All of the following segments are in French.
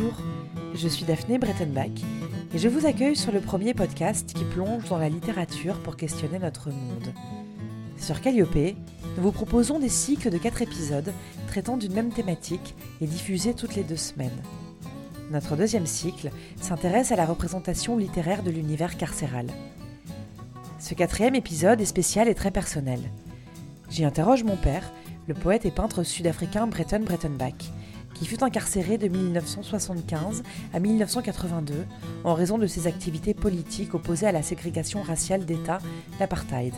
Bonjour, je suis Daphné Brettenbach et je vous accueille sur le premier podcast qui plonge dans la littérature pour questionner notre monde. Sur Calliope, nous vous proposons des cycles de 4 épisodes traitant d'une même thématique et diffusés toutes les deux semaines. Notre deuxième cycle s'intéresse à la représentation littéraire de l'univers carcéral. Ce quatrième épisode est spécial et très personnel. J'y interroge mon père, le poète et peintre sud-africain Breton Brettenbach, qui fut incarcéré de 1975 à 1982 en raison de ses activités politiques opposées à la ségrégation raciale d'État, l'apartheid.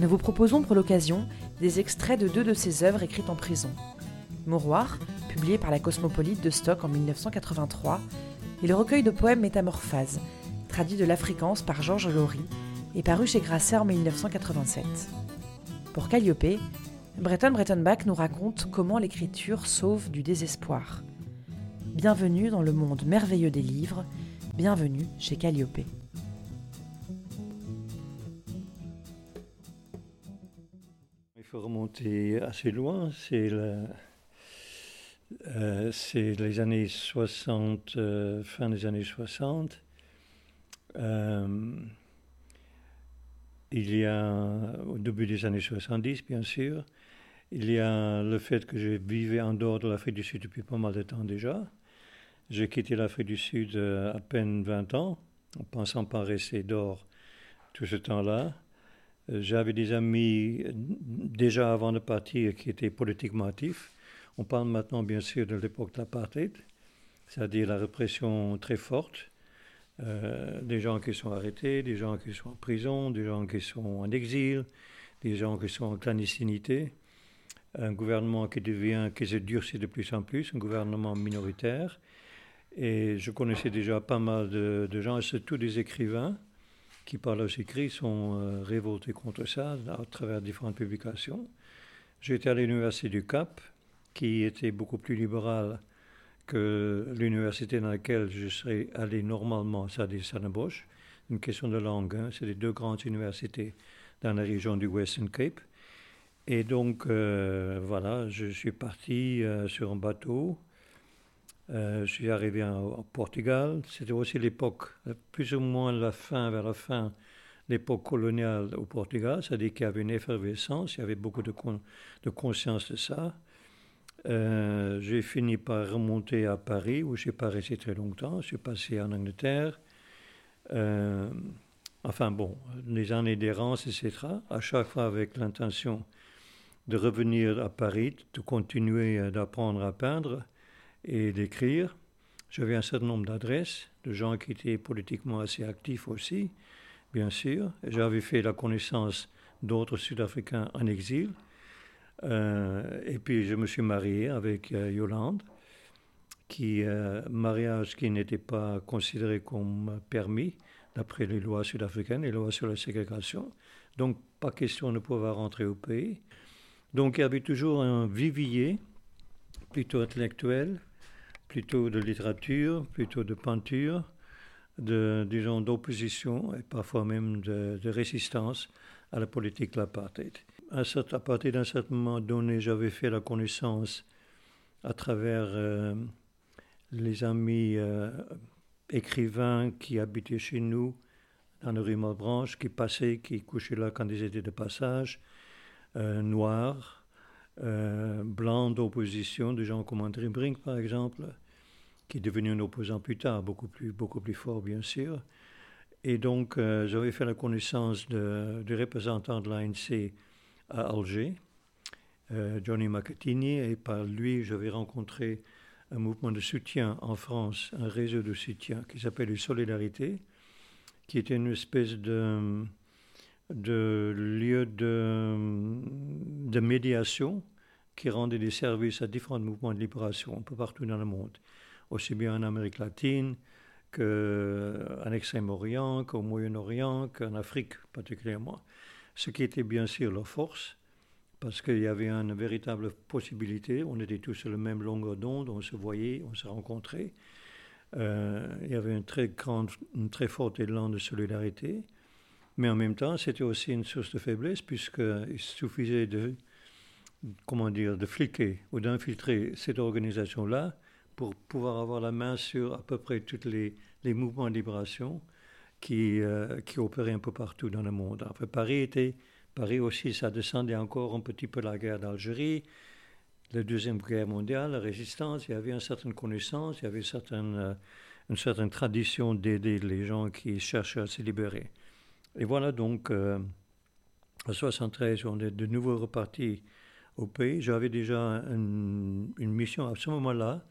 Nous vous proposons pour l'occasion des extraits de deux de ses œuvres écrites en prison. Mouroir, publié par la Cosmopolite de Stock en 1983, et le recueil de poèmes Métamorphase, traduit de l'afrikaans par Georges Laurie et paru chez Grasset en 1987. Pour Calliope, Breton Brettonbach nous raconte comment l'écriture sauve du désespoir. Bienvenue dans le monde merveilleux des livres, bienvenue chez Calliope. Il faut remonter assez loin, c'est euh, les années 60, euh, fin des années 60. Euh, il y a, au début des années 70, bien sûr, il y a le fait que je vivais en dehors de l'Afrique du Sud depuis pas mal de temps déjà. J'ai quitté l'Afrique du Sud à peine 20 ans, en pensant pas rester dehors tout ce temps-là. J'avais des amis déjà avant de partir qui étaient politiquement actifs. On parle maintenant bien sûr de l'époque de l'apartheid, c'est-à-dire la répression très forte euh, des gens qui sont arrêtés, des gens qui sont en prison, des gens qui sont en exil, des gens qui sont en clandestinité, un gouvernement qui devient, qui se durcit de plus en plus, un gouvernement minoritaire. Et je connaissais déjà pas mal de, gens, et surtout des écrivains qui, par leurs écrits, sont euh, révoltés contre ça à travers différentes publications. J'étais à l'université du Cap, qui était beaucoup plus libérale que l'université dans laquelle je serais allé normalement, c'est-à-dire Stellenbosch, une question de langue, hein, c'est les deux grandes universités dans la région du Western Cape. Et donc, euh, voilà, je suis parti euh, sur un bateau. Euh, je suis arrivé au Portugal. C'était aussi l'époque, plus ou moins la fin, vers la fin, l'époque coloniale au Portugal, c'est-à-dire qu'il y avait une effervescence, il y avait beaucoup de, de conscience de ça. Euh, j'ai fini par remonter à Paris, où je n'ai pas resté très longtemps. Je suis passé en Angleterre. Euh, enfin bon, les années d'errance, etc. À chaque fois avec l'intention de revenir à Paris, de continuer d'apprendre à peindre et d'écrire. J'avais un certain nombre d'adresses, de gens qui étaient politiquement assez actifs aussi, bien sûr. J'avais fait la connaissance d'autres Sud-Africains en exil. Euh, et puis je me suis marié avec euh, Yolande, qui euh, mariage qui n'était pas considéré comme permis d'après les lois sud-africaines, les lois sur la ségrégation. Donc pas question de pouvoir rentrer au pays. Donc il y avait toujours un vivier, plutôt intellectuel, plutôt de littérature, plutôt de peinture, de, disons, d'opposition et parfois même de, de résistance à la politique de l'apartheid à, partir d'un certain moment donné, j'avais fait la connaissance à travers euh, les amis euh, écrivains qui habitaient chez nous, dans la rue Malbranche, qui passaient, qui couchaient là quand ils étaient de passage, euh, noirs, blancs d'opposition, des gens comme André Brink par exemple, qui est devenu un opposant plus tard, beaucoup plus, beaucoup plus fort bien sûr. Et donc j'avais fait la connaissance de, du représentant de l'ANC à Alger, euh, Johnny Macatini, et par lui, j'avais rencontré un mouvement de soutien en France, un réseau de soutien qui s'appelle les Solidarités, qui était une espèce de, de lieu de, de médiation qui rendait des services à différents mouvements de libération un peu partout dans le monde, aussi bien en Amérique latine qu'en Extrême-Orient, qu'au Moyen-Orient, qu'en Afrique particulièrement ce qui était bien sûr leur force, parce qu'il y avait une véritable possibilité, on était tous sur le même longueur d'onde, on se voyait, on se rencontrait. Euh, il y avait un très grand, une très fort élan de solidarité, mais en même temps, c'était aussi une source de faiblesse, puisqu'il suffisait de, comment dire, de fliquer ou d'infiltrer cette organisation-là pour pouvoir avoir la main sur à peu près tous les, les mouvements de libération qui, qui opéraient un peu partout dans le monde. Enfin, Paris était, Paris aussi, ça descendait encore un petit peu la guerre d'Algérie, la Deuxième Guerre mondiale, la résistance, il y avait une certaine connaissance, il y avait une certaine, une certaine tradition d'aider les gens qui cherchaient à se libérer. Et voilà donc, euh, en 73, on est de nouveau reparti au pays. J'avais déjà une, mission à ce moment-là.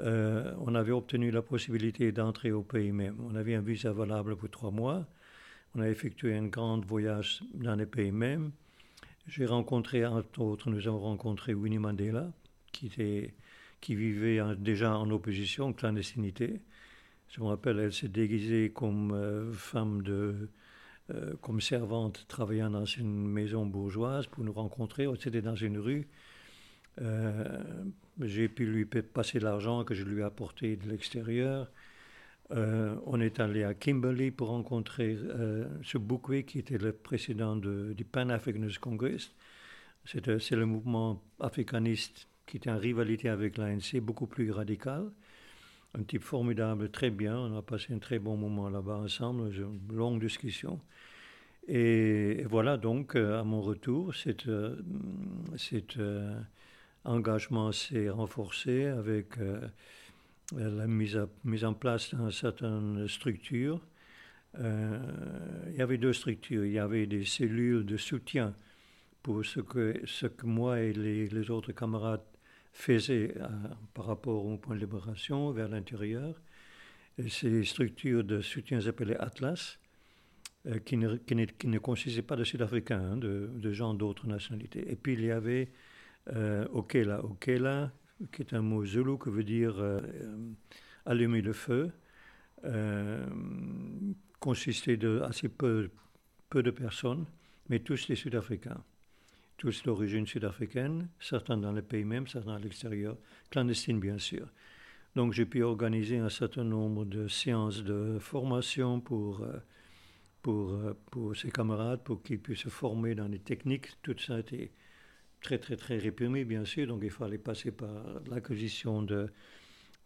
Euh, on avait obtenu la possibilité d'entrer au pays même. On avait un visa valable pour trois mois. On a effectué un grand voyage dans les pays même. J'ai rencontré, entre autres, nous avons rencontré Winnie Mandela, qui, était, qui vivait déjà en opposition, clandestinité. Je me rappelle, elle s'est déguisée comme euh, femme de, euh, comme servante travaillant dans une maison bourgeoise pour nous rencontrer. C'était dans une rue. Euh, j'ai pu lui passer l'argent que je lui ai apporté de l'extérieur. Euh, on est allé à Kimberley pour rencontrer ce Boukwe qui était le président du Pan Africanist Congress. C'est le mouvement africaniste qui était en rivalité avec l'ANC, beaucoup plus radical. Un type formidable, très bien. On a passé un très bon moment là-bas ensemble, une longue discussion. Et, voilà donc, euh, à mon retour, cet, euh, cet euh, engagement s'est renforcé avec la mise, mise, en place d'une certaine structure. il y avait deux structures. Il y avait des cellules de soutien pour ce que, ce que moi et les, les autres camarades faisaient par rapport au point de libération vers l'intérieur. Ces structures de soutien s'appelaient Atlas. Euh, qui, ne, qui, ne, consistait pas de Sud-Africains, hein, de, de, gens d'autres nationalités. Et puis il y avait euh, Okela. Okela, qui est un mot zoulou qui veut dire euh, allumer le feu, consistait de assez peu, peu de personnes, mais tous des Sud-Africains. Tous d'origine sud-africaine, certains dans le pays même, certains à l'extérieur, clandestines bien sûr. Donc j'ai pu organiser un certain nombre de séances de formation pour pour, euh, pour ses camarades, pour qu'ils puissent se former dans les techniques. Tout ça a été très, très, très réprimé, bien sûr. Donc, il fallait passer par l'acquisition de,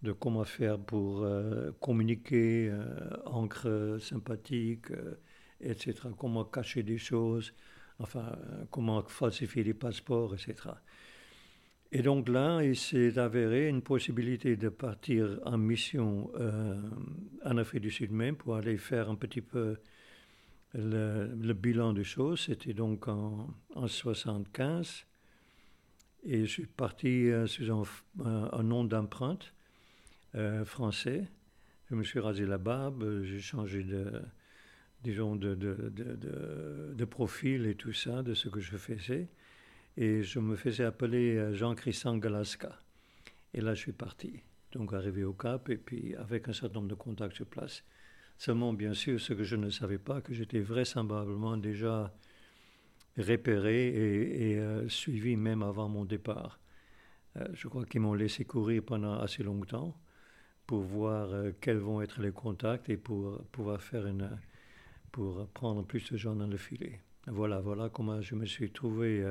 de comment faire pour euh, communiquer, euh, encre sympathique, etc. Comment cacher des choses, enfin, comment falsifier des passeports, etc. Et donc là, il s'est avéré une possibilité de partir en mission en Afrique du Sud même pour aller faire un petit peu le, bilan des choses, c'était donc en, en 75. Et je suis parti euh, sous un, nom d'empreinte euh, français. Je me suis rasé la barbe, j'ai changé de, disons, de, de, de, profil et tout ça, de ce que je faisais. Et je me faisais appeler euh, Jean-Christian Galaska. Et là, je suis parti. Donc, arrivé au Cap, et puis avec un certain nombre de contacts sur place. Seulement, bien sûr, ce que je ne savais pas, que j'étais vraisemblablement déjà repéré et, euh, suivi même avant mon départ. Euh, je crois qu'ils m'ont laissé courir pendant assez longtemps pour voir euh, quels vont être les contacts et pour pouvoir faire une, pour prendre plus de gens dans le filet. Voilà, voilà comment je me suis trouvé.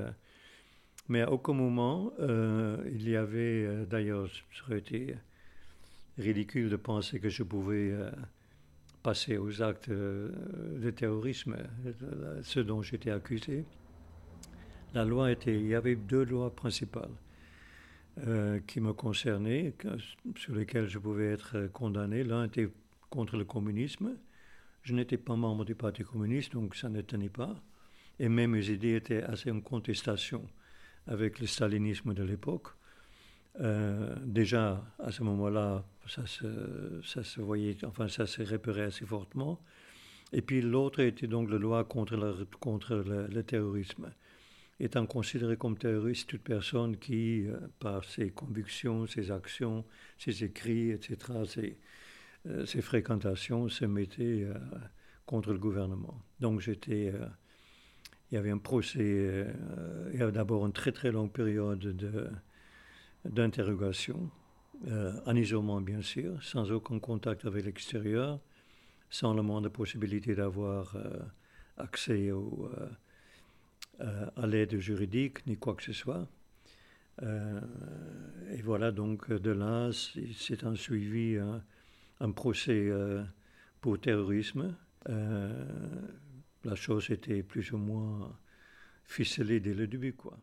mais à aucun moment, il y avait, d'ailleurs, ce serait été ridicule de penser que je pouvais passer aux actes euh, de terrorisme, ce dont j'étais accusé, la loi était, il y avait deux lois principales euh, qui me concernaient, sur lesquelles je pouvais être condamné. L'un était contre le communisme. Je n'étais pas membre du Parti communiste, donc ça ne tenait pas. Et même mes idées étaient assez en contestation avec le stalinisme de l'époque. Déjà, à ce moment-là, ça se, ça voyait, enfin ça se repérait assez fortement. Et puis l'autre était donc la loi contre, le, terrorisme. Étant considéré comme terroriste toute personne qui, euh, par ses convictions, ses actions, ses écrits, etc., ses, euh, ses fréquentations, se mettait euh, contre le gouvernement. Donc j'étais... il y avait un procès, il y avait d'abord une très très longue période d'interrogation euh, en isolement bien sûr, sans aucun contact avec l'extérieur, sans le moins de possibilité d'avoir euh, accès au, euh, à l'aide juridique ni quoi que ce soit. et voilà, donc de là, c'est un suivi un, procès pour terrorisme. la chose était plus ou moins ficelée dès le début, quoi.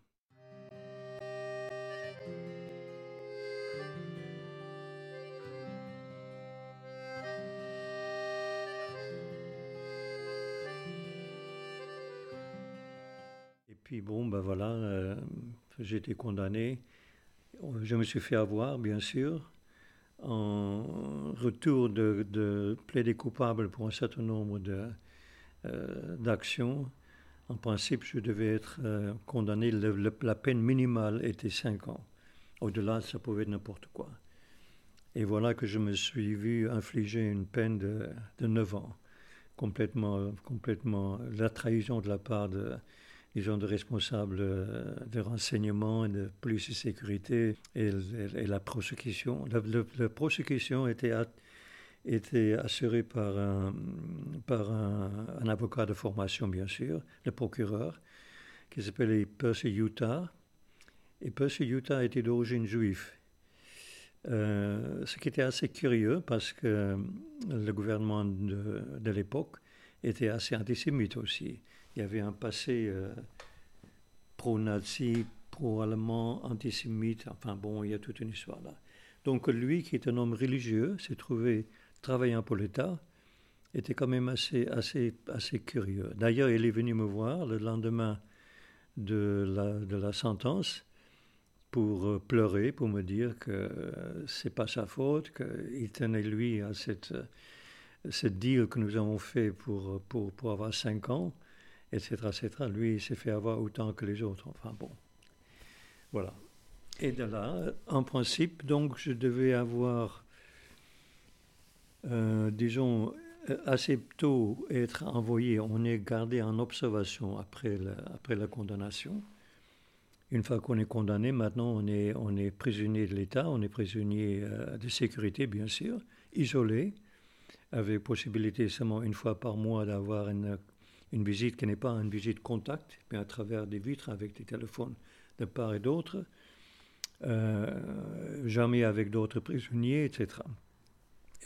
Puis bon, ben voilà, euh, j'ai été condamné. Je me suis fait avoir, bien sûr. En retour de, de plaider coupable pour un certain nombre euh, d'actions, en principe, je devais être euh, condamné. la peine minimale était 5 ans. Au-delà, ça pouvait être n'importe quoi. Et voilà que je me suis vu infliger une peine de, de 9 ans. Complètement, complètement la trahison de la part de, gens de responsables euh, de renseignement et de police et sécurité et, la prosecution. La, prosecution était, assurée par, un, par un, avocat de formation, bien sûr, le procureur, qui s'appelait Percy Utah. Et Percy Utah était d'origine juive. Euh, ce qui était assez curieux parce que le gouvernement de l'époque était assez antisémite aussi il y avait un passé euh, pro-nazi, pro-allemand, antisémite. Enfin bon, il y a toute une histoire là. Donc lui, qui est un homme religieux, s'est trouvé travaillant pour l'État, était quand même assez, assez, assez curieux. D'ailleurs, il est venu me voir le lendemain de la, de la sentence pour euh, pleurer, pour me dire que euh, c'est pas sa faute, qu'il tenait lui à cette, cette deal que nous avons fait pour, pour, pour avoir cinq ans etc., etc. Lui, il s'est fait avoir autant que les autres. Enfin bon, voilà. Et de là, en principe, donc, je devais avoir, euh, disons, assez tôt être envoyé, on est gardé en observation après la, après la condamnation. Une fois qu'on est condamné, maintenant on est, on est prisonnier de l'État, on est prisonnier euh, de sécurité, bien sûr, isolé, avec possibilité seulement une fois par mois d'avoir une une visite qui n'est pas une visite contact, mais à travers des vitres avec des téléphones de part et d'autre, euh, jamais avec d'autres prisonniers, etc.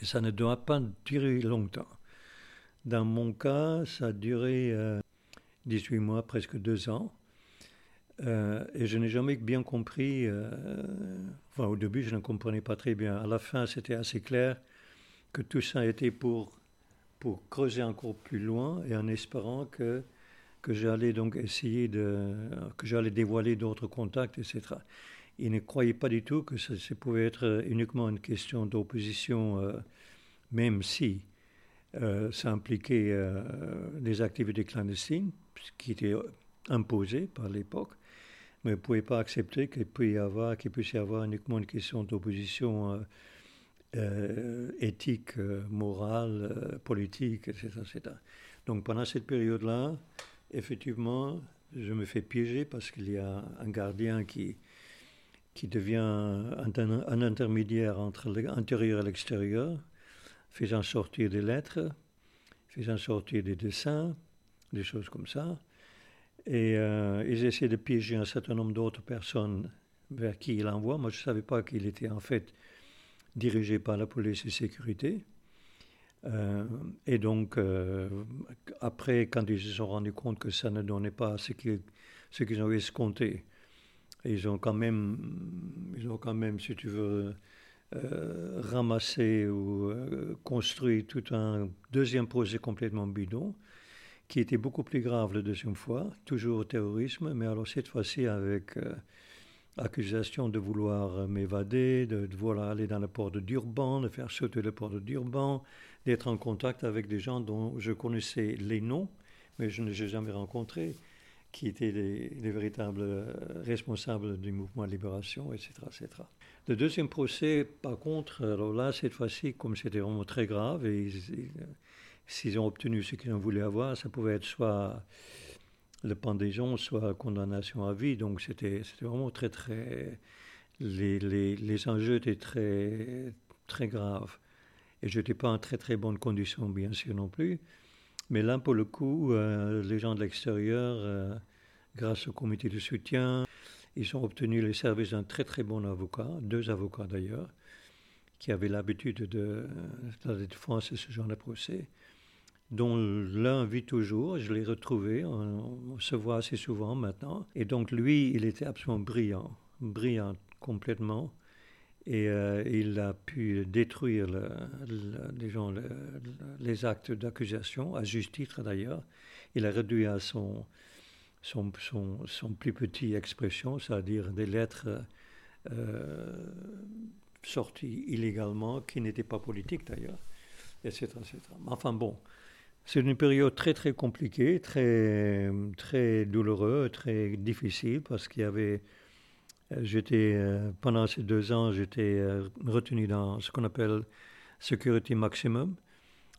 Et ça ne doit pas durer longtemps. Dans mon cas, ça a duré 18 euh, mois, presque deux ans. Euh, et je n'ai jamais bien compris, enfin au début je ne comprenais pas très bien, à la fin c'était assez clair que tout ça était pour pour creuser encore plus loin et en espérant que, que j'allais donc essayer de, que j'allais dévoiler d'autres contacts, etc. Il ne croyait pas du tout que ça, pouvait être uniquement une question d'opposition, euh, même si euh, ça impliquait euh, des activités clandestines, qui étaient imposées par l'époque, mais il ne pouvait pas accepter qu'il puisse y avoir, qu'il puisse y avoir uniquement une question d'opposition euh, éthique, euh, morale, euh, politique, etc., etc., Donc pendant cette période-là, effectivement, je me fais piéger parce qu'il y a un gardien qui, qui devient un, intermédiaire entre l'intérieur et l'extérieur, faisant sortir des lettres, faisant sortir des dessins, des choses comme ça. Et ils essaient de piéger un certain nombre d'autres personnes vers qui il envoie. Moi, je ne savais pas qu'il était en fait dirigé par la police et sécurité. Euh, et donc, euh, après, quand ils se sont rendus compte que ça ne donnait pas ce qu'ils, ce qu'ils avaient escompté, ils ont quand même, ils ont quand même, si tu veux, euh, ramassé ou construit tout un deuxième projet complètement bidon, qui était beaucoup plus grave la deuxième fois, toujours au terrorisme, mais alors cette fois-ci avec accusation de vouloir m'évader, de, vouloir aller dans le port de Durban, de faire sauter le port de Durban, d'être en contact avec des gens dont je connaissais les noms, mais je ne les ai jamais rencontrés, qui étaient les, véritables euh, responsables du mouvement de libération, etc., etc. Le deuxième procès, par contre, alors là, cette fois-ci, comme c'était vraiment très grave, et s'ils ont obtenu ce qu'ils voulu avoir, ça pouvait être soit le pendaison soit condamnation à vie. Donc c'était vraiment très, très. Les, les, les, enjeux étaient très, très graves. Et je n'étais pas en très, très bonne condition, bien sûr, non plus. Mais là, pour le coup, euh, les gens de l'extérieur, euh, grâce au comité de soutien Ils ont obtenu les services d'un très très bon avocat, deux avocats d'ailleurs, qui avaient l'habitude de, de défense ce genre de procès, dont l'un vit toujours, je l'ai retrouvé, on, se voit assez souvent maintenant. Et donc lui, il était absolument brillant, brillant complètement. Et euh, il a pu détruire les actes d'accusation, à juste titre d'ailleurs. Il a réduit à son, plus petit expression, c'est-à-dire des lettres euh, sorties illégalement, qui n'étaient pas politiques d'ailleurs, etc., etc. Enfin bon, c'est une période très très compliquée, très, très douloureuse, très difficile, parce qu'il y avait euh, J'étais, euh, pendant ces deux ans, j'étais euh, retenu dans ce qu'on appelle security maximum,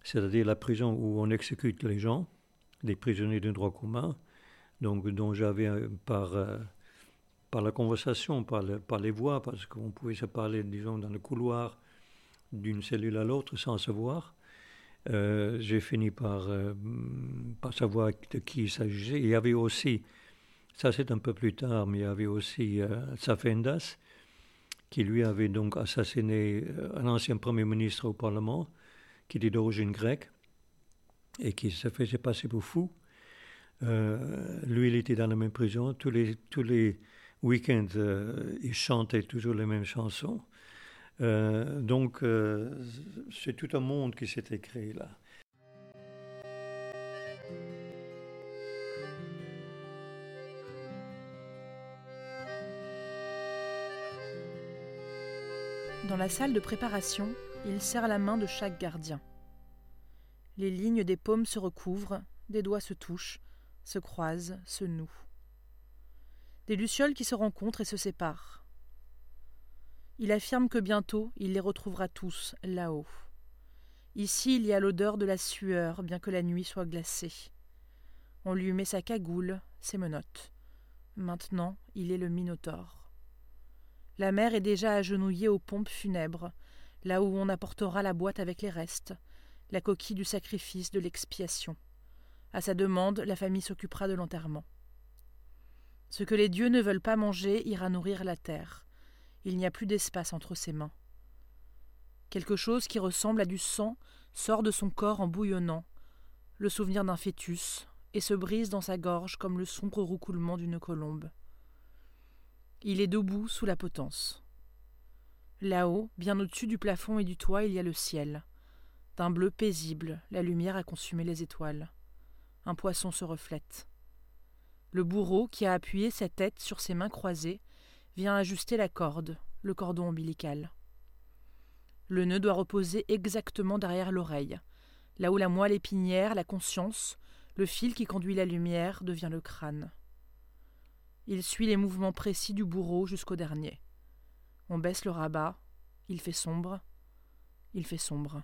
c'est-à-dire la prison où on exécute les gens, des prisonniers de droit commun, donc dont j'avais par, par la conversation, par, par les voix, parce qu'on pouvait se parler, disons, dans le couloir d'une cellule à l'autre sans se voir. J'ai fini par, par savoir de qui il s'agissait. Il y avait aussi ça, c'est un peu plus tard, mais il y avait aussi euh, Safendas, qui lui avait donc assassiné euh, un ancien Premier ministre au Parlement, qui était d'origine grecque, et qui se faisait passer pour fou. Euh, lui, il était dans la même prison. Tous les, tous les week-ends, il chantait toujours les mêmes chansons. Donc, c'est tout un monde qui s'était créé là. Dans la salle de préparation, il serre la main de chaque gardien. Les lignes des paumes se recouvrent, des doigts se touchent, se croisent, se nouent. Des lucioles qui se rencontrent et se séparent. Il affirme que bientôt il les retrouvera tous là-haut. Ici il y a l'odeur de la sueur, bien que la nuit soit glacée. On lui met sa cagoule, ses menottes. Maintenant il est le Minotaure. La mère est déjà agenouillée aux pompes funèbres, là où on apportera la boîte avec les restes, la coquille du sacrifice de l'expiation. À sa demande, la famille s'occupera de l'enterrement. Ce que les dieux ne veulent pas manger ira nourrir la terre. Il n'y a plus d'espace entre ses mains. Quelque chose qui ressemble à du sang sort de son corps en bouillonnant, le souvenir d'un fœtus, et se brise dans sa gorge comme le sombre roucoulement d'une colombe. Il est debout sous la potence. Là-haut, bien au-dessus du plafond et du toit, il y a le ciel. D'un bleu paisible, la lumière a consumé les étoiles. Un poisson se reflète. Le bourreau, qui a appuyé sa tête sur ses mains croisées, vient ajuster la corde, le cordon ombilical. Le nœud doit reposer exactement derrière l'oreille, là où la moelle épinière, la conscience, le fil qui conduit la lumière devient le crâne. Il suit les mouvements précis du bourreau jusqu'au dernier. On baisse le rabat, il fait sombre, il fait sombre.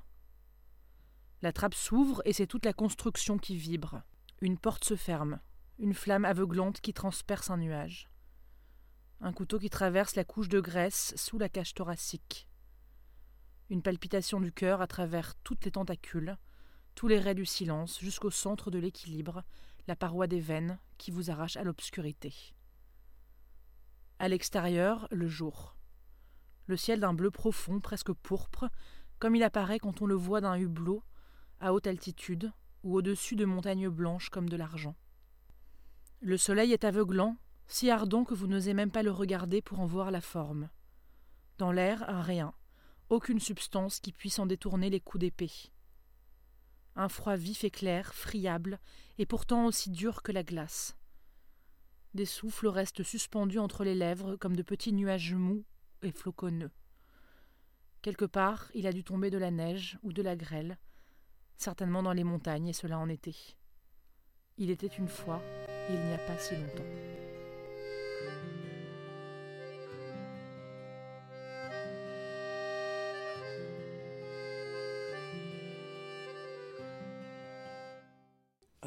La trappe s'ouvre et c'est toute la construction qui vibre. Une porte se ferme, une flamme aveuglante qui transperce un nuage. Un couteau qui traverse la couche de graisse sous la cage thoracique. Une palpitation du cœur à travers toutes les tentacules, tous les raies du silence jusqu'au centre de l'équilibre, la paroi des veines qui vous arrache à l'obscurité. À l'extérieur, le jour. Le ciel d'un bleu profond, presque pourpre, comme il apparaît quand on le voit d'un hublot, à haute altitude, ou au-dessus de montagnes blanches comme de l'argent. Le soleil est aveuglant, si ardent que vous n'osez même pas le regarder pour en voir la forme. Dans l'air, rien, aucune substance qui puisse en détourner les coups d'épée. Un froid vif et clair, friable, et pourtant aussi dur que la glace. Des souffles restent suspendus entre les lèvres comme de petits nuages mous et floconneux. Quelque part, il a dû tomber de la neige ou de la grêle, certainement dans les montagnes, et cela en été. Il était une fois, il n'y a pas si longtemps.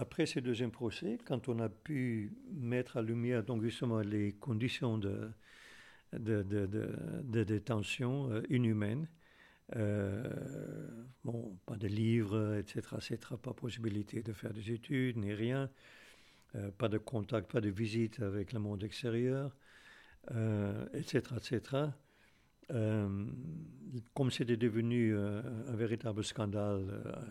Après ce deuxième procès, quand on a pu mettre à lumière donc justement les conditions de, détention euh, inhumaines, euh, bon, pas de livres, etc., etc., pas possibilité de faire des études, ni rien, euh, pas de contact, pas de visite avec le monde extérieur, etc., etc. comme c'était devenu un véritable scandale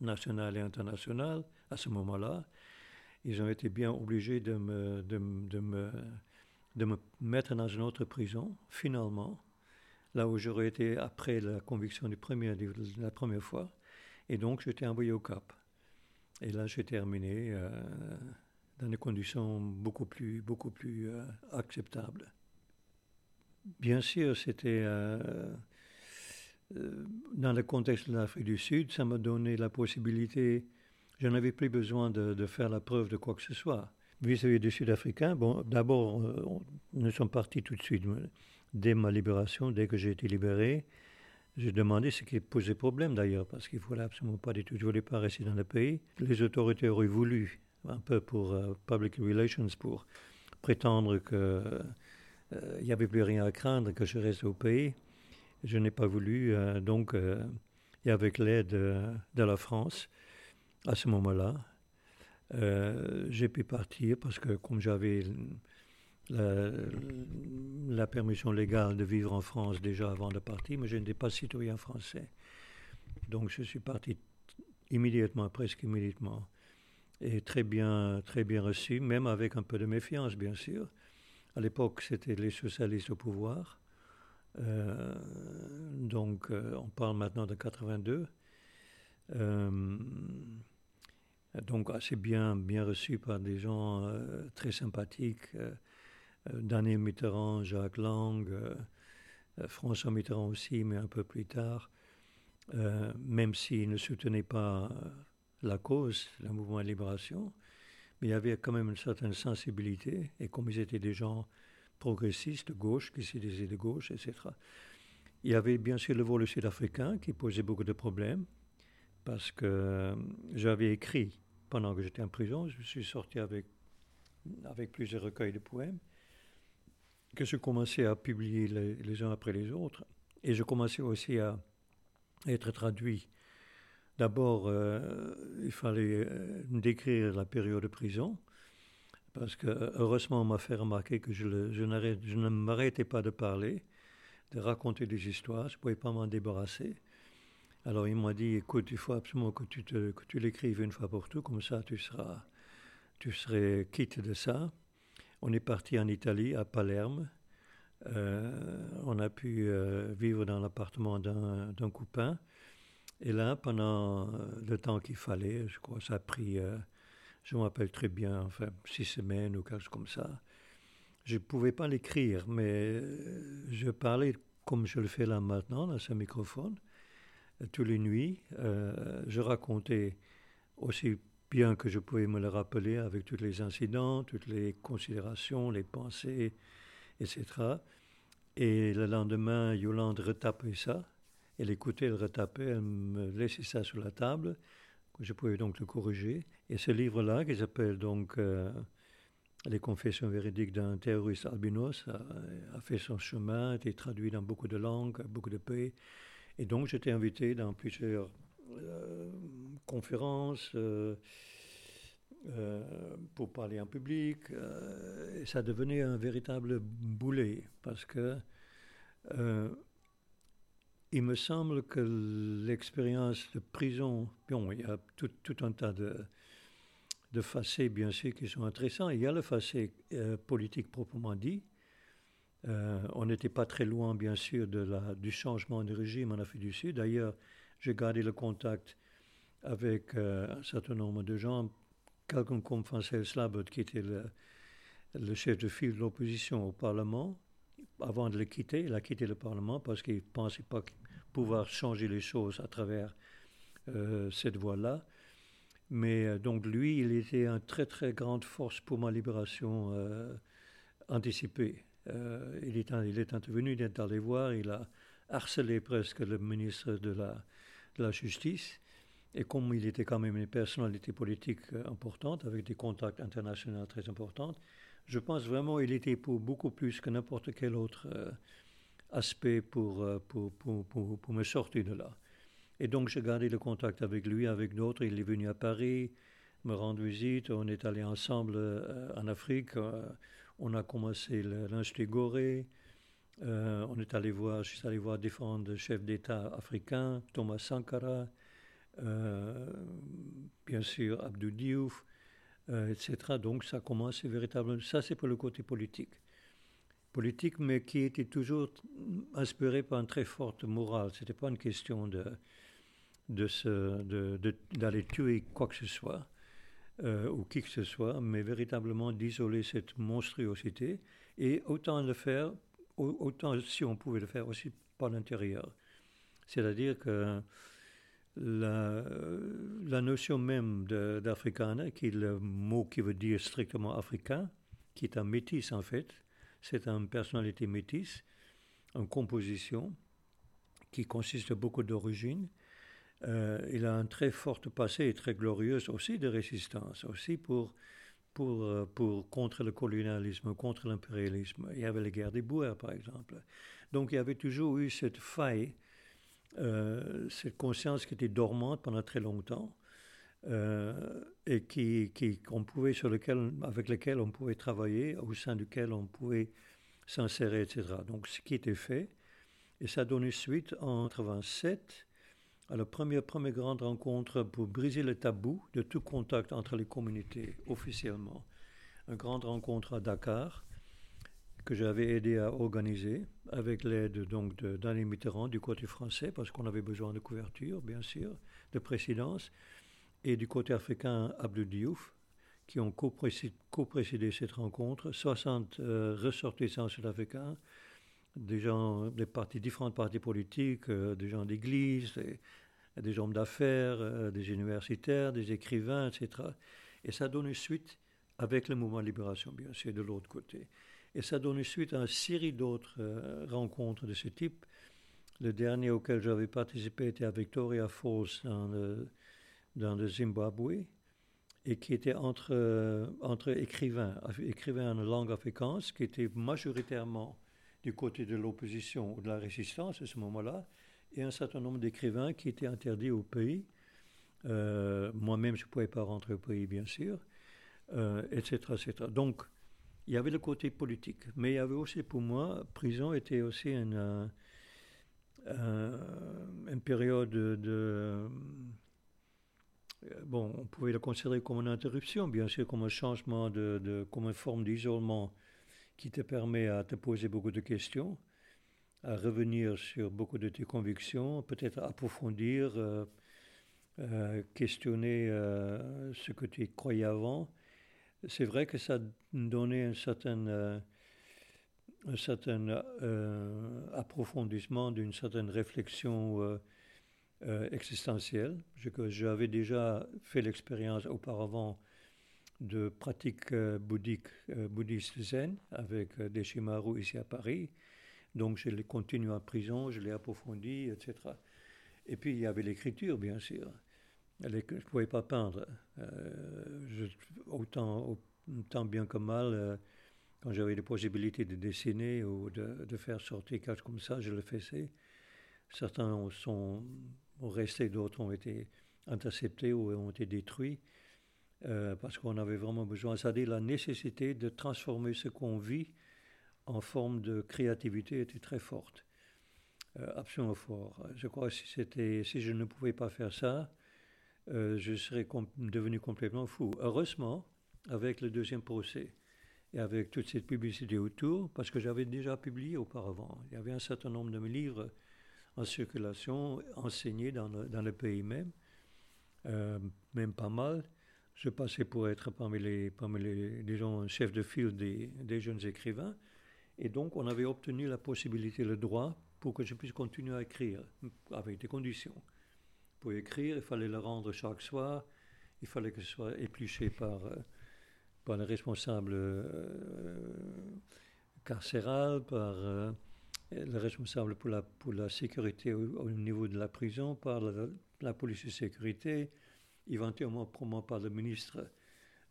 national et international à ce moment-là, ils ont été bien obligés de me, de, me, de me mettre dans une autre prison, finalement, là où j'aurais été après la conviction du premier, de la première fois. Et donc, j'étais envoyé au Cap. Et là, j'ai terminé euh, dans des conditions beaucoup plus, beaucoup plus euh, acceptables. Bien sûr, c'était euh, dans le contexte de l'Afrique du Sud, ça m'a donné la possibilité je n'avais plus besoin de, faire la preuve de quoi que ce soit. Vis-à-vis des Sud-Africains, bon, d'abord, euh, nous sommes partis tout de suite. Dès ma libération, dès que j'ai été libéré, j'ai demandé ce qui posait problème d'ailleurs, parce qu'il ne fallait absolument pas du tout. Je ne voulais pas rester dans le pays. Les autorités auraient voulu, un peu pour euh, public relations, pour prétendre qu'il euh, n'y avait plus rien à craindre, que je reste au pays. Je n'ai pas voulu, donc, et avec l'aide de la France, à ce moment-là. Euh, j'ai pu partir parce que comme j'avais la, permission légale de vivre en France déjà avant de partir, mais je n'étais pas citoyen français. Donc je suis parti immédiatement, presque immédiatement, et très bien, très bien reçu, même avec un peu de méfiance, bien sûr. À l'époque, c'était les socialistes au pouvoir. Euh, donc, euh, on parle maintenant de 82. Euh, donc assez bien, bien reçu par des gens très sympathiques. Daniel Mitterrand, Jacques Lang, François Mitterrand aussi, mais un peu plus tard, même s'ils ne soutenaient pas la cause, le mouvement de libération, mais il y avait quand même une certaine sensibilité, et comme ils étaient des gens progressistes, de gauche, qui se disaient de gauche, etc. Il y avait bien sûr le vol sud-africain qui posait beaucoup de problèmes, parce que j'avais écrit pendant que j'étais en prison, je suis sorti avec, avec plusieurs recueils de poèmes que je commençais à publier les, uns après les autres. Et je commençais aussi à être traduit. D'abord, euh, il fallait euh, décrire la période de prison, parce que heureusement, on m'a fait remarquer que je, ne m'arrêtais pas de parler, de raconter des histoires, je ne pouvais pas m'en débarrasser. Alors il m'a dit, écoute, il faut absolument que tu, l'écrives une fois pour tout, comme ça tu seras, serais quitte de ça. On est parti en Italie, à Palerme. Euh, on a pu euh, vivre dans l'appartement d'un copain. Et là, pendant le temps qu'il fallait, je crois que ça a pris, euh, je me rappelle très bien, enfin six semaines ou quelque chose comme ça. Je ne pouvais pas l'écrire, mais je parlais comme je le fais là maintenant, dans ce microphone tous les nuits. Euh, je racontais aussi bien que je pouvais me le rappeler avec tous les incidents, toutes les considérations, les pensées, etc. Et le lendemain, Yolande retapait ça. Elle écoutait, elle retapait, elle me laissait ça sur la table. Je pouvais donc le corriger. Et ce livre-là, qui s'appelle donc euh, Les confessions véridiques d'un terroriste albinos, a, a, fait son chemin, a été traduit dans beaucoup de langues, beaucoup de pays. Et donc j'étais invité dans plusieurs euh, conférences euh, euh, pour parler en public. et ça devenait un véritable boulet parce que il me semble que l'expérience de prison, bon, il y a tout, un tas de, de facets, bien sûr, qui sont intéressants. Il y a le facet politique proprement dit, euh, on n'était pas très loin, bien sûr, de la, du changement de régime en Afrique du Sud. D'ailleurs, j'ai gardé le contact avec euh, un certain nombre de gens, quelqu'un comme Francel Slabot, qui était le, chef de file de l'opposition au Parlement. Avant de le quitter, il a quitté le Parlement parce qu'il ne pensait pas pouvoir changer les choses à travers euh, cette voie-là. Mais donc lui, il était une très très grande force pour ma libération anticipée. Euh, il, est, il est intervenu, il est allé voir, il a harcelé presque le ministre de la, Justice. Et comme il était quand même une personnalité politique euh, importante, avec des contacts internationaux très importants, je pense vraiment qu'il était pour beaucoup plus que n'importe quel autre euh, aspect pour, pour, pour, pour, me sortir de là. Et donc j'ai gardé le contact avec lui, avec d'autres. Il est venu à Paris me rendre visite. On est allé ensemble en Afrique On a commencé l'Institut Gorée. Euh, on est allé voir, je suis allé voir différents chefs d'État africains, Thomas Sankara, euh, bien sûr Abdou Diouf, etc. Donc ça commence véritablement. Ça, c'est pour le côté politique. Politique, mais qui était toujours inspiré par une très forte morale. Ce n'était pas une question de, d'aller tuer quoi que ce soit. Euh, ou qui que ce soit, mais véritablement d'isoler cette monstruosité et autant le faire, autant si on pouvait le faire aussi par l'intérieur. C'est-à-dire que la, la, notion même d'africain, qui est le mot qui veut dire strictement africain, qui est un métis en fait, c'est une personnalité métisse, une composition qui consiste beaucoup d'origines euh, il a un très fort passé et très glorieux aussi de résistance, aussi pour, pour, euh, pour contre le colonialisme, contre l'impérialisme. Il y avait les guerres des Boers, par exemple. Donc il y avait toujours eu cette faille, euh, cette conscience qui était dormante pendant très longtemps. Et qui, qui, pouvait, sur lequel, avec lequel on pouvait travailler, au sein duquel on pouvait s'insérer, etc. Donc ce qui était fait, et ça a donné suite en 1987 à la première, grande rencontre pour briser le tabou de tout contact entre les communautés officiellement. Une grande rencontre à Dakar que j'avais aidé à organiser avec l'aide donc Mitterrand du côté français parce qu'on avait besoin de couverture, bien sûr, de présidence, et du côté africain Abdou Diouf qui ont co-présidé cette rencontre, 60 euh, ressortissants sud-africains, des gens des partis, différentes partis politiques, euh, des gens d'église, des, des hommes d'affaires, euh, des universitaires, des écrivains, etc. Et ça donne suite avec le mouvement de libération, bien sûr, de l'autre côté. Et ça donne suite à une série d'autres rencontres de ce type. Le dernier auquel j'avais participé était à Victoria Falls, dans le, dans le Zimbabwe, et qui était entre, entre écrivains, écrivains en langue afrikaans, qui étaient majoritairement du côté de l'opposition ou de la résistance à ce moment-là, et un certain nombre d'écrivains qui étaient interdits au pays. Euh, moi-même, je ne pouvais pas rentrer au pays, bien sûr, euh, etc., etc. Donc, il y avait le côté politique, mais il y avait aussi pour moi, prison était aussi une, une période de, Bon, on pouvait le considérer comme une interruption, bien sûr, comme un changement, de, comme une forme d'isolement qui te permet à te poser beaucoup de questions, à revenir sur beaucoup de tes convictions, peut-être approfondir, euh, euh, questionner euh, ce que tu croyais avant. C'est vrai que ça donnait un certain, un certain approfondissement d'une certaine réflexion existentielle. J'avais déjà fait l'expérience auparavant de pratiques euh, bouddhiques, euh, bouddhistes zen avec euh, des Shimaru ici à Paris. Donc je l'ai continué en prison, je l'ai approfondi, etc. Et puis il y avait l'écriture, bien sûr. Je ne pouvais pas peindre. autant, autant bien que mal, quand j'avais des possibilités de dessiner ou de, de faire sortir quelque chose comme ça, je le faisais. Certains sont, ont d'autres ont été interceptés ou ont été détruits. Euh, parce qu'on avait vraiment besoin, c'est-à-dire la nécessité de transformer ce qu'on vit en forme de créativité était très forte, euh, absolument fort. Je crois que si, c'était, si je ne pouvais pas faire ça, euh, je serais devenu complètement fou. Heureusement, avec le deuxième procès et avec toute cette publicité autour, parce que j'avais déjà publié auparavant, il y avait un certain nombre de mes livres en circulation, enseignés dans le, pays même, même pas mal. Je passais pour être parmi les, parmi les disons, chefs de file des, des, jeunes écrivains. Et donc, on avait obtenu la possibilité, le droit, pour que je puisse continuer à écrire, avec des conditions. Pour écrire, il fallait le rendre chaque soir, il fallait que ce soit épluché par, euh, par le responsable euh, carcéral, par euh, le responsable pour la, pour la sécurité au, niveau de la prison, par la, police de sécurité, éventuellement promu par le ministre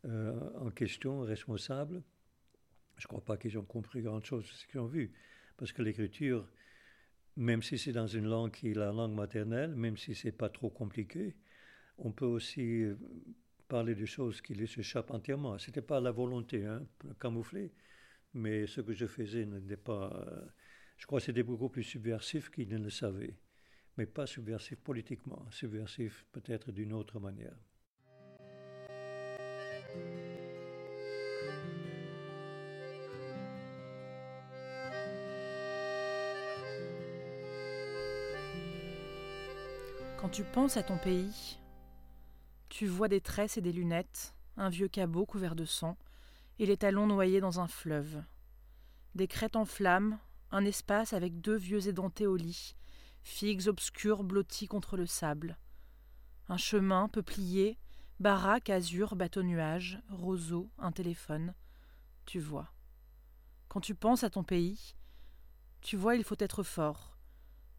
euh, en question, responsable. Je ne crois pas qu'ils ont compris grand-chose de ce qu'ils ont vu, parce que l'écriture, même si c'est dans une langue qui est la langue maternelle, même si c'est pas trop compliqué, on peut aussi euh, parler de choses qui les échappent entièrement. Ce n'était pas la volonté, hein, camoufler, Mais ce que je faisais n'était pas. Je crois que c'était beaucoup plus subversif qu'il ne le savait. Mais pas subversif politiquement, subversif peut-être d'une autre manière. Quand tu penses à ton pays, tu vois des tresses et des lunettes, un vieux cabot couvert de sang, et les talons noyés dans un fleuve. Des crêtes en flammes, un espace avec deux vieux édentés au lit, figues obscures blotties contre le sable. Un chemin peuplier, baraque, azur, bateau nuage, roseau, un téléphone. Tu vois. Quand tu penses à ton pays, tu vois il faut être fort,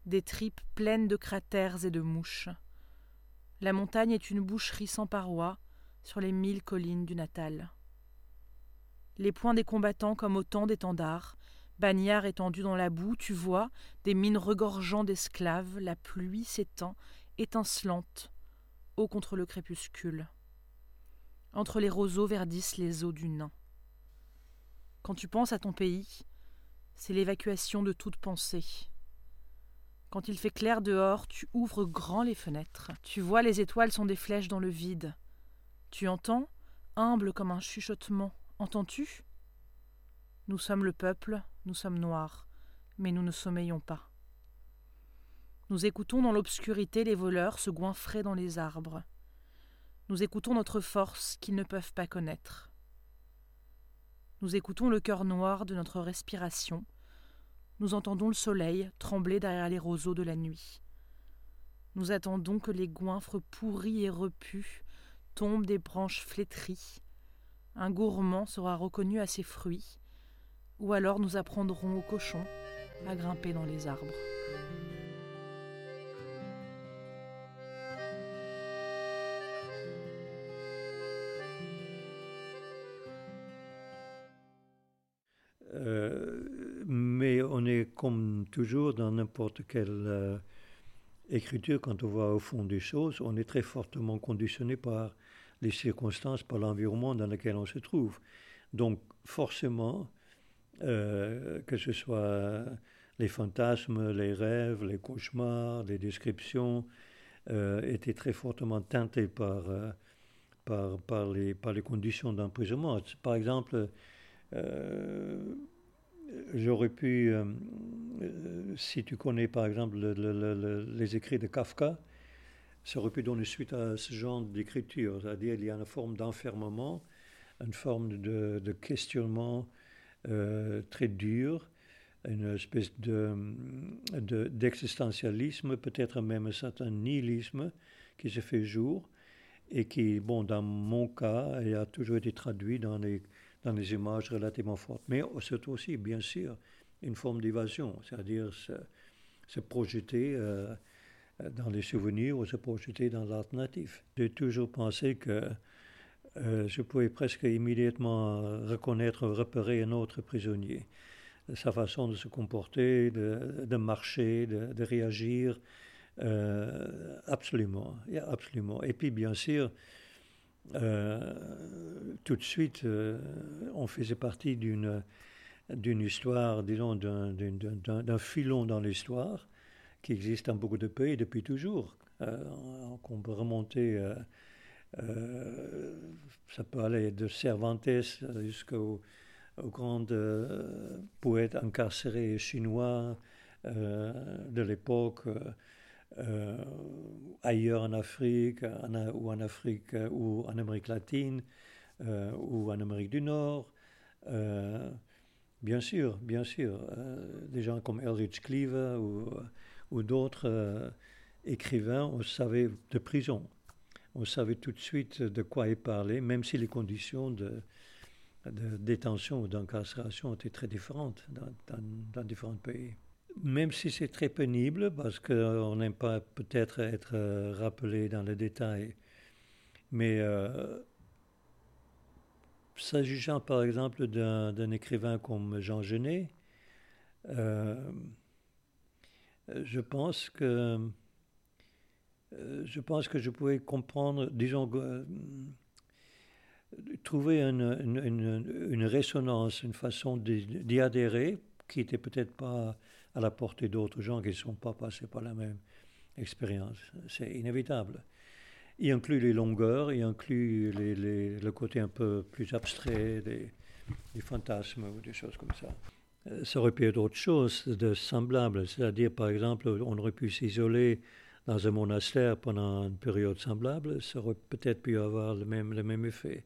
des tripes pleines de cratères et de mouches. La montagne est une boucherie sans parois sur les mille collines du Natal. Les poings des combattants comme autant d'étendards, bagnards étendus dans la boue, tu vois, des mines regorgeant d'esclaves, la pluie s'étend, étincelante, haut contre le crépuscule. Entre les roseaux verdissent les eaux du nain. Quand tu penses à ton pays, c'est l'évacuation de toute pensée. Quand il fait clair dehors, tu ouvres grand les fenêtres. Tu vois les étoiles sont des flèches dans le vide. Tu entends, humble comme un chuchotement. Entends-tu? Nous sommes le peuple, nous sommes noirs, mais nous ne sommeillons pas. Nous écoutons dans l'obscurité les voleurs se goinfrer dans les arbres. Nous écoutons notre force qu'ils ne peuvent pas connaître. Nous écoutons le cœur noir de notre respiration, nous entendons le soleil trembler derrière les roseaux de la nuit. Nous attendons que les goinfres pourris et repus tombent des branches flétries. Un gourmand sera reconnu à ses fruits, ou alors nous apprendrons aux cochons à grimper dans les arbres. on est comme toujours dans n'importe quelle euh, écriture, quand on voit au fond des choses, on est très fortement conditionné par les circonstances, par l'environnement dans lequel on se trouve. Donc forcément, euh, que ce soit les fantasmes, les rêves, les cauchemars, les descriptions, euh, étaient très fortement teintés par, par, par, les, par les conditions d'emprisonnement. Par exemple, j'aurais pu, euh, euh, si tu connais par exemple les écrits de Kafka, ça aurait pu donner suite à ce genre d'écriture. C'est-à-dire il y a une forme d'enfermement, une forme de, questionnement euh, très dur, une espèce d'existentialisme, de, peut-être même un certain nihilisme qui se fait jour et qui, bon, dans mon cas, a toujours été traduit dans les dans des images relativement fortes. Mais c'est aussi, bien sûr, une forme d'évasion, c'est-à-dire se, projeter euh, dans les souvenirs ou se projeter dans l'alternative. J'ai toujours pensé que euh, je pouvais presque immédiatement reconnaître, repérer un autre prisonnier. Sa façon de se comporter, de, marcher, de, réagir, euh, absolument, absolument. Et puis, bien sûr, euh, tout de suite, euh, on faisait partie d'une d'une histoire, disons, d'un filon dans l'histoire qui existe dans beaucoup de pays depuis toujours. Euh, qu'on peut remonter, ça peut aller de Cervantes jusqu'aux grands poètes incarcérés chinois de l'époque. Euh, ailleurs en Afrique, ou en Afrique ou en Amérique latine, euh, ou en Amérique du Nord. Euh, bien sûr, bien sûr, des gens comme Elridge Cleaver ou, ou d'autres écrivains, on savait de prison. On savait tout de suite de quoi il parlait, même si les conditions de, détention ou d'incarcération étaient très différentes dans, différents pays. Même si c'est très pénible, parce qu'on n'aime pas peut-être être euh, rappelé dans les détails, mais euh, s'agissant par exemple d'un écrivain comme Jean Genet, euh, je pense que je pense que je pouvais comprendre, disons, trouver une, résonance, une façon d'y adhérer qui n'était peut-être pas à la portée d'autres gens qui ne sont pas passés par la même expérience. C'est inévitable. Il inclut les longueurs, il inclut le côté un peu plus abstrait des, fantasmes ou des choses comme ça. Euh, ça aurait pu être autre chose de semblable, c'est-à-dire par exemple on aurait pu s'isoler dans un monastère pendant une période semblable, ça aurait peut-être pu avoir le même, le même effet.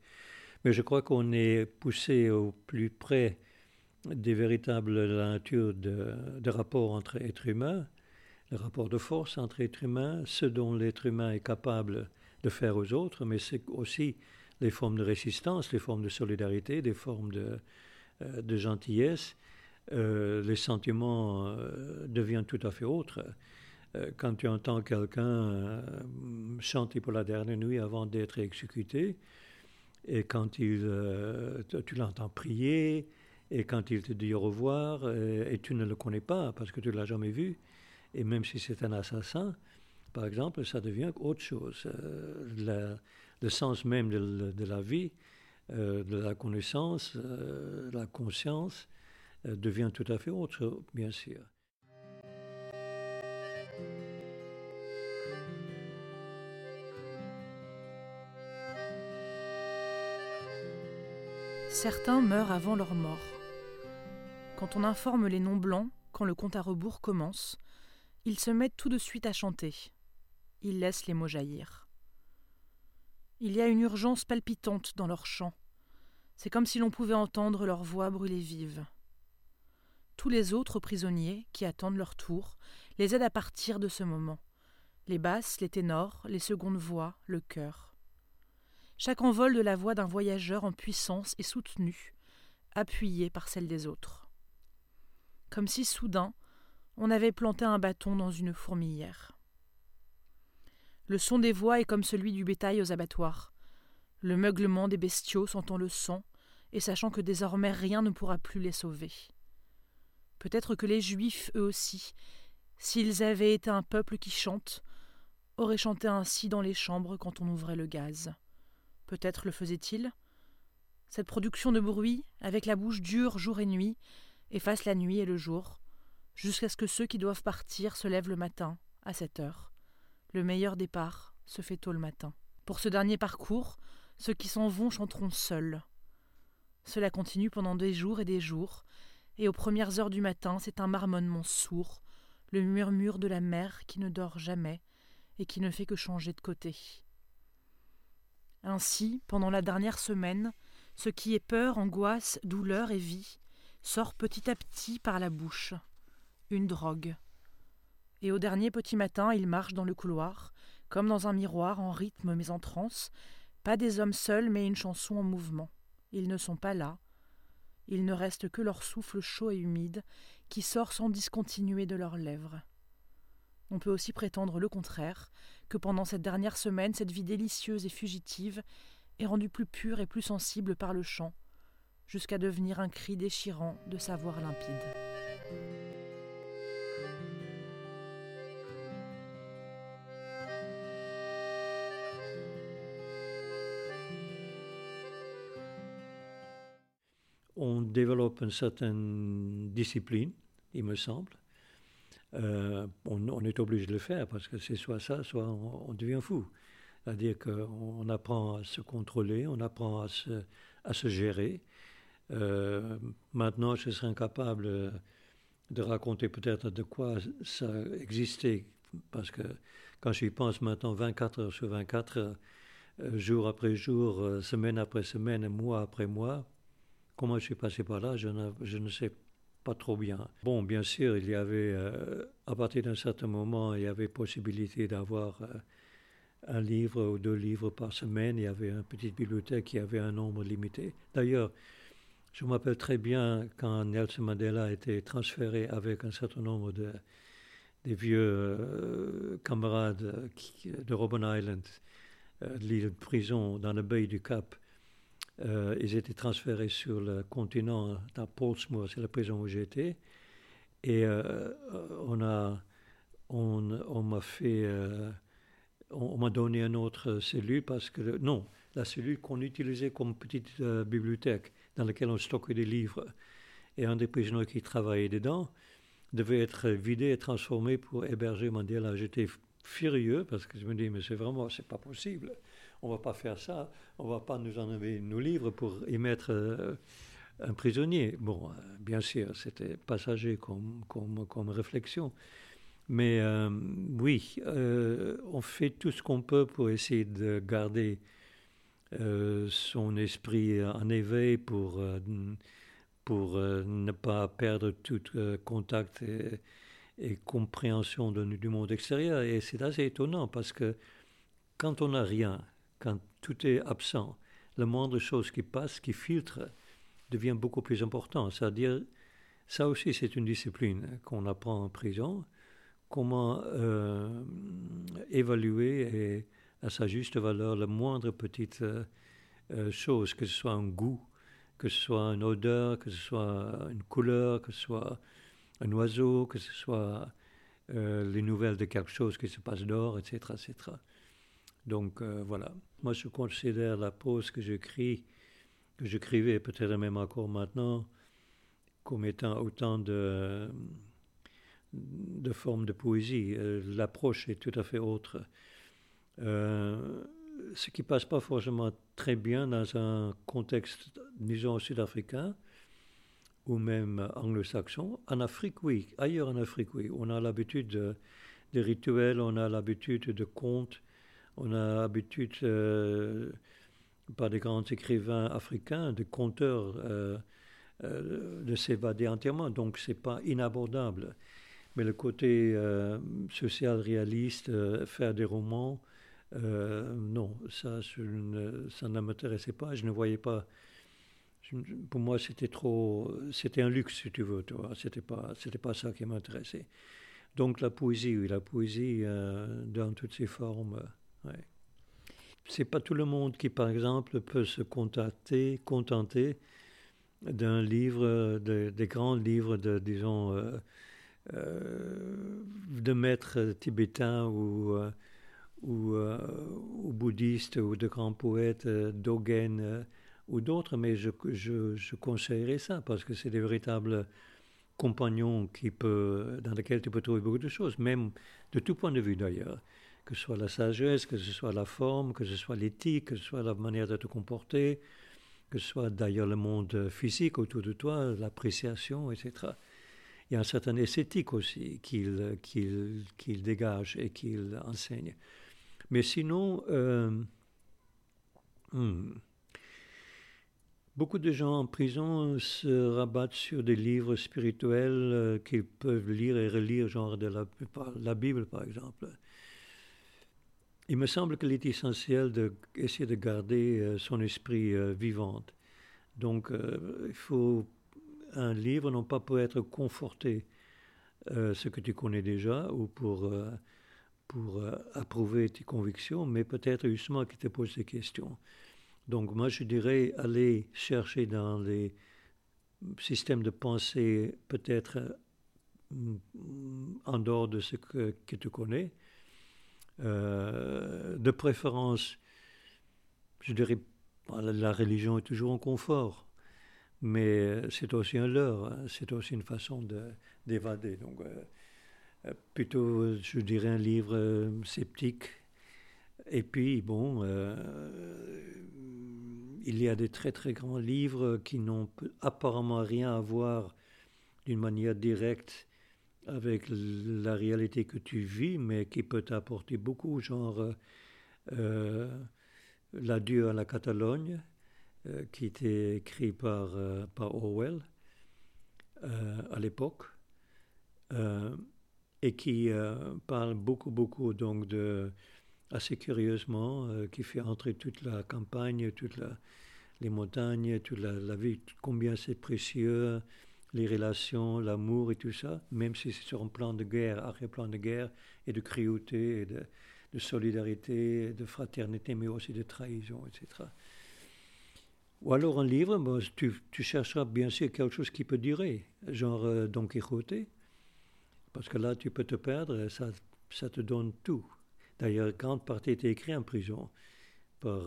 Mais je crois qu'on est poussé au plus près des véritables natures de, de rapports entre êtres humains, le rapport de force entre êtres humains, ce dont l'être humain est capable de faire aux autres, mais c'est aussi les formes de résistance, les formes de solidarité, des formes de, euh, gentillesse. Euh, les sentiments euh, deviennent tout à fait autres. Quand tu entends quelqu'un chanter pour la dernière nuit avant d'être exécuté, et quand il, tu l'entends prier, et quand il te dit au revoir, et tu ne le connais pas parce que tu ne l'as jamais vu, et même si c'est un assassin, par exemple, ça devient autre chose. Euh, le sens même de, la vie, euh, de la connaissance, euh, la conscience devient tout à fait autre, bien sûr. Certains meurent avant leur mort. Quand on informe les noms blancs, quand le compte à rebours commence, ils se mettent tout de suite à chanter. Ils laissent les mots jaillir. Il y a une urgence palpitante dans leur chant. C'est comme si l'on pouvait entendre leur voix brûler vive. Tous les autres prisonniers, qui attendent leur tour, les aident à partir de ce moment. Les basses, les ténors, les secondes voix, le chœur. Chaque envol de la voix d'un voyageur en puissance est soutenu, appuyé par celle des autres. Comme si soudain on avait planté un bâton dans une fourmilière. Le son des voix est comme celui du bétail aux abattoirs. Le meuglement des bestiaux sentant le sang et sachant que désormais rien ne pourra plus les sauver. Peut-être que les Juifs, eux aussi, s'ils avaient été un peuple qui chante, auraient chanté ainsi dans les chambres quand on ouvrait le gaz. Peut-être le faisaient-ils Cette production de bruit, avec la bouche dure jour et nuit, efface la nuit et le jour, jusqu'à ce que ceux qui doivent partir se lèvent le matin, à cette heure, le meilleur départ se fait tôt le matin. Pour ce dernier parcours, ceux qui s'en vont chanteront seuls. Cela continue pendant des jours et des jours, et aux premières heures du matin, c'est un marmonnement sourd, le murmure de la mer qui ne dort jamais et qui ne fait que changer de côté. Ainsi, pendant la dernière semaine, ce qui est peur, angoisse, douleur et vie sort petit à petit par la bouche. Une drogue, et au dernier petit matin, ils marchent dans le couloir, comme dans un miroir en rythme mais en transe, pas des hommes seuls, mais une chanson en mouvement. Ils ne sont pas là. Il ne reste que leur souffle chaud et humide qui sort sans discontinuer de leurs lèvres. On peut aussi prétendre le contraire, que pendant cette dernière semaine, cette vie délicieuse et fugitive est rendue plus pure et plus sensible par le chant, jusqu'à devenir un cri déchirant de savoir limpide. On développe une certaine discipline, il me semble. Euh, on, est obligé de le faire parce que c'est soit ça, soit on, devient fou. C'est-à-dire qu'on apprend à se contrôler, on apprend à se, à se gérer. Euh, maintenant, je serais incapable de raconter peut-être de quoi ça existait, parce que quand j'y pense maintenant, 24 heures sur 24, euh, jour après jour, semaine après semaine, mois après mois, Comment je suis passé par là, je ne, sais pas trop bien. Bon, bien sûr, il y avait, euh, à partir d'un certain moment, il y avait possibilité d'avoir euh, un livre ou deux livres par semaine. Il y avait une petite bibliothèque qui avait un nombre limité. D'ailleurs, je me rappelle très bien quand Nelson Mandela a été transféré avec un certain nombre de des vieux euh, camarades de Robben Island, l'île de prison dans la baie du Cap. Euh, ils étaient transférés sur le continent, à Portsmouth, c'est la prison où j'étais. Et euh, on a, on, on m'a fait, euh, on, m'a donné une autre cellule parce que, non, la cellule qu'on utilisait comme petite euh, bibliothèque dans laquelle on stockait des livres. Et un des prisonniers qui travaillait dedans devait être vidé et transformé pour héberger Mandela. J'étais furieux parce que je me dis, mais c'est vraiment, c'est pas possible. On va pas faire ça. On va pas nous enlever nos livres pour y mettre euh, un prisonnier. Bon, euh, bien sûr, c'était passager comme, comme, comme réflexion. Mais euh, oui, on fait tout ce qu'on peut pour essayer de garder son esprit en éveil pour, pour ne pas perdre tout contact et, et compréhension du monde extérieur. Et c'est assez étonnant parce que quand on n'a rien, quand tout est absent, la moindre chose qui passe, qui filtre, devient beaucoup plus important. C'est-à-dire, ça aussi c'est une discipline qu'on apprend en prison, comment euh, évaluer à sa juste valeur la moindre petite euh, chose, que ce soit un goût, que ce soit une odeur, que ce soit une couleur, que ce soit un oiseau, que ce soit euh, les nouvelles de quelque chose qui se passe dehors, etc. etc. Donc euh, voilà, moi je considère la prose que j'écris, que j'écrivais peut-être même encore maintenant, comme étant autant de, formes de poésie. Euh, l'approche est tout à fait autre. ce qui passe pas forcément très bien dans un contexte, disons, sud-africain, ou même anglo-saxon. En Afrique, oui. Ailleurs en Afrique, oui. On a l'habitude de, rituels, on a l'habitude de contes, on a l'habitude, euh, par des grands écrivains africains, de conteurs, euh, euh, de s'évader entièrement. Donc, c'est pas inabordable. Mais le côté social réaliste, faire des romans, non, ça, ça ne m'intéressait pas. Je ne voyais pas pour moi, c'était trop, c'était un luxe, si tu veux, tu vois. C'était pas, c'était pas ça qui m'intéressait. Donc la poésie, oui, la poésie euh, dans toutes ses formes. Euh, ouais. C'est pas tout le monde qui, par exemple, peut se contenter, contenter d'un livre, des grands livres de, disons, euh, de maîtres tibétains ou, ou, ou, bouddhistes ou de grands poètes, Dogen ou d'autres, mais je, je, je, conseillerais ça parce que c'est des véritables compagnons qui peut, dans lesquels tu peux trouver beaucoup de choses, même de tout point de vue d'ailleurs, que ce soit la sagesse, que ce soit la forme, que ce soit l'éthique, que ce soit la manière de te comporter, que ce soit d'ailleurs le monde physique autour de toi, l'appréciation, etc. Il y a un certain esthétique aussi qu'il dégage et qu'il enseigne. Mais sinon, euh, hmm, Beaucoup de gens en prison se rabattent sur des livres spirituels euh, qu'ils peuvent lire et relire, genre de la, la, Bible par exemple. Il me semble qu'il est essentiel d'essayer de, garder euh, son esprit euh, vivant. Donc il faut un livre non pas pour être conforté ce que tu connais déjà ou pour, pour approuver tes convictions, mais peut-être justement qui te pose des questions. Donc moi je dirais aller chercher dans les systèmes de pensée peut-être en dehors de ce que, tu connais. Euh, de préférence, je dirais, la religion est toujours en confort, mais c'est aussi un leurre, hein. c'est aussi une façon d'évader. Donc, euh, euh, plutôt, je dirais un livre sceptique. Et puis, bon, il y a des très très grands livres qui n'ont apparemment rien à voir d'une manière directe avec la réalité que tu vis, mais qui peut t'apporter beaucoup, genre euh, L'adieu à la Catalogne, euh, qui était écrit par, euh, par Orwell à l'époque, et qui parle beaucoup, beaucoup donc de assez curieusement, euh, qui fait entrer toute la campagne, toutes les montagnes, toute la, vie, combien c'est précieux, les relations, l'amour et tout ça, même si c'est sur un plan de guerre, arrière-plan de guerre, et de cruauté, et de, solidarité, de fraternité, mais aussi de trahison, etc. Ou alors un livre, tu, chercheras bien sûr quelque chose qui peut durer, genre euh, Don Quixote, parce que là tu peux te perdre, ça, ça te donne tout D'ailleurs, grande partie était écrite en prison par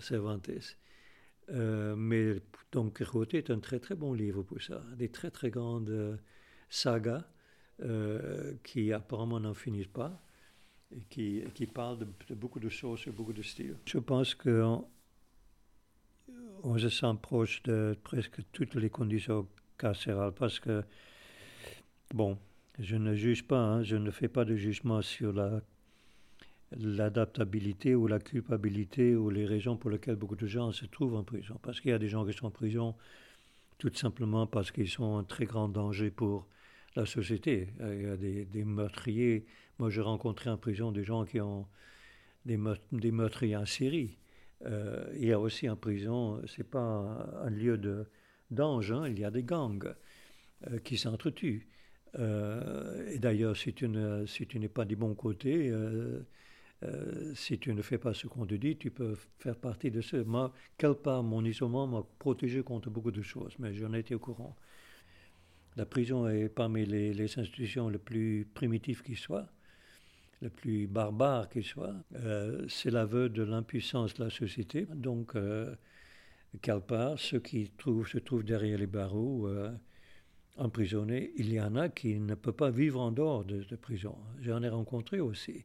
Cervantes. Mais donc Quijote est un très très bon livre pour ça. Des très très grandes sagas qui apparemment n'en finissent pas et qui, qui parlent de, beaucoup de choses et beaucoup de styles. Je pense qu'on on se sent proche de presque toutes les conditions carcérales parce que, bon, je ne juge pas, hein, je ne fais pas de jugement sur la l'adaptabilité ou la culpabilité ou les raisons pour lesquelles beaucoup de gens se trouvent en prison. Parce qu'il y a des gens qui sont en prison tout simplement parce qu'ils sont un très grand danger pour la société. Il y a des, meurtriers. Moi, j'ai rencontré en prison des gens qui ont des, meurtriers en série. Euh, il y a aussi en prison, c'est pas un, lieu de d'ange, hein, il y a des gangs euh, qui s'entretuent. Euh, et d'ailleurs, si tu n'es pas du bon côté, si tu ne fais pas ce qu'on te dit, tu peux faire partie de ce. Moi, quelque part, mon isolement m'a protégé contre beaucoup de choses, mais j'en étais au courant. La prison est parmi les, les institutions les plus primitives qui soient le plus barbare qu'il soit, euh, c'est l'aveu de l'impuissance de la société. Donc, euh, quelque part, ceux qui se trouvent derrière les barreaux, euh, emprisonnés, il y en a qui ne peuvent pas vivre en dehors de, de prison. J'en ai rencontré aussi.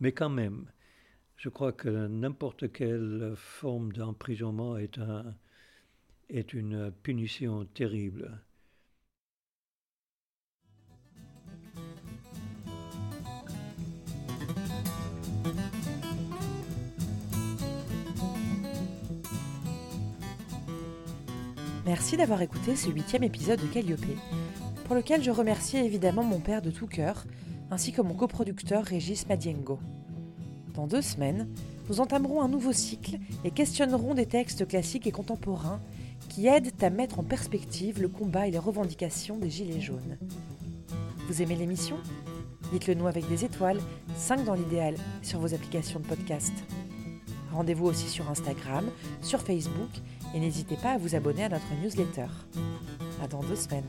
Mais quand même, je crois que n'importe quelle forme d'emprisonnement est, un, une punition terrible. Merci d'avoir écouté ce huitième épisode de Calliope, pour lequel je remercie évidemment mon père de tout cœur, ainsi que mon coproducteur Régis Madiengo. Dans deux semaines, nous entamerons un nouveau cycle et questionnerons des textes classiques et contemporains qui aident à mettre en perspective le combat et les revendications des Gilets jaunes. Vous aimez l'émission? Dites-le nous avec des étoiles, 5 dans l'idéal, sur vos applications de podcast. Rendez-vous aussi sur Instagram, sur Facebook et n'hésitez pas à vous abonner à notre newsletter. À dans deux semaines.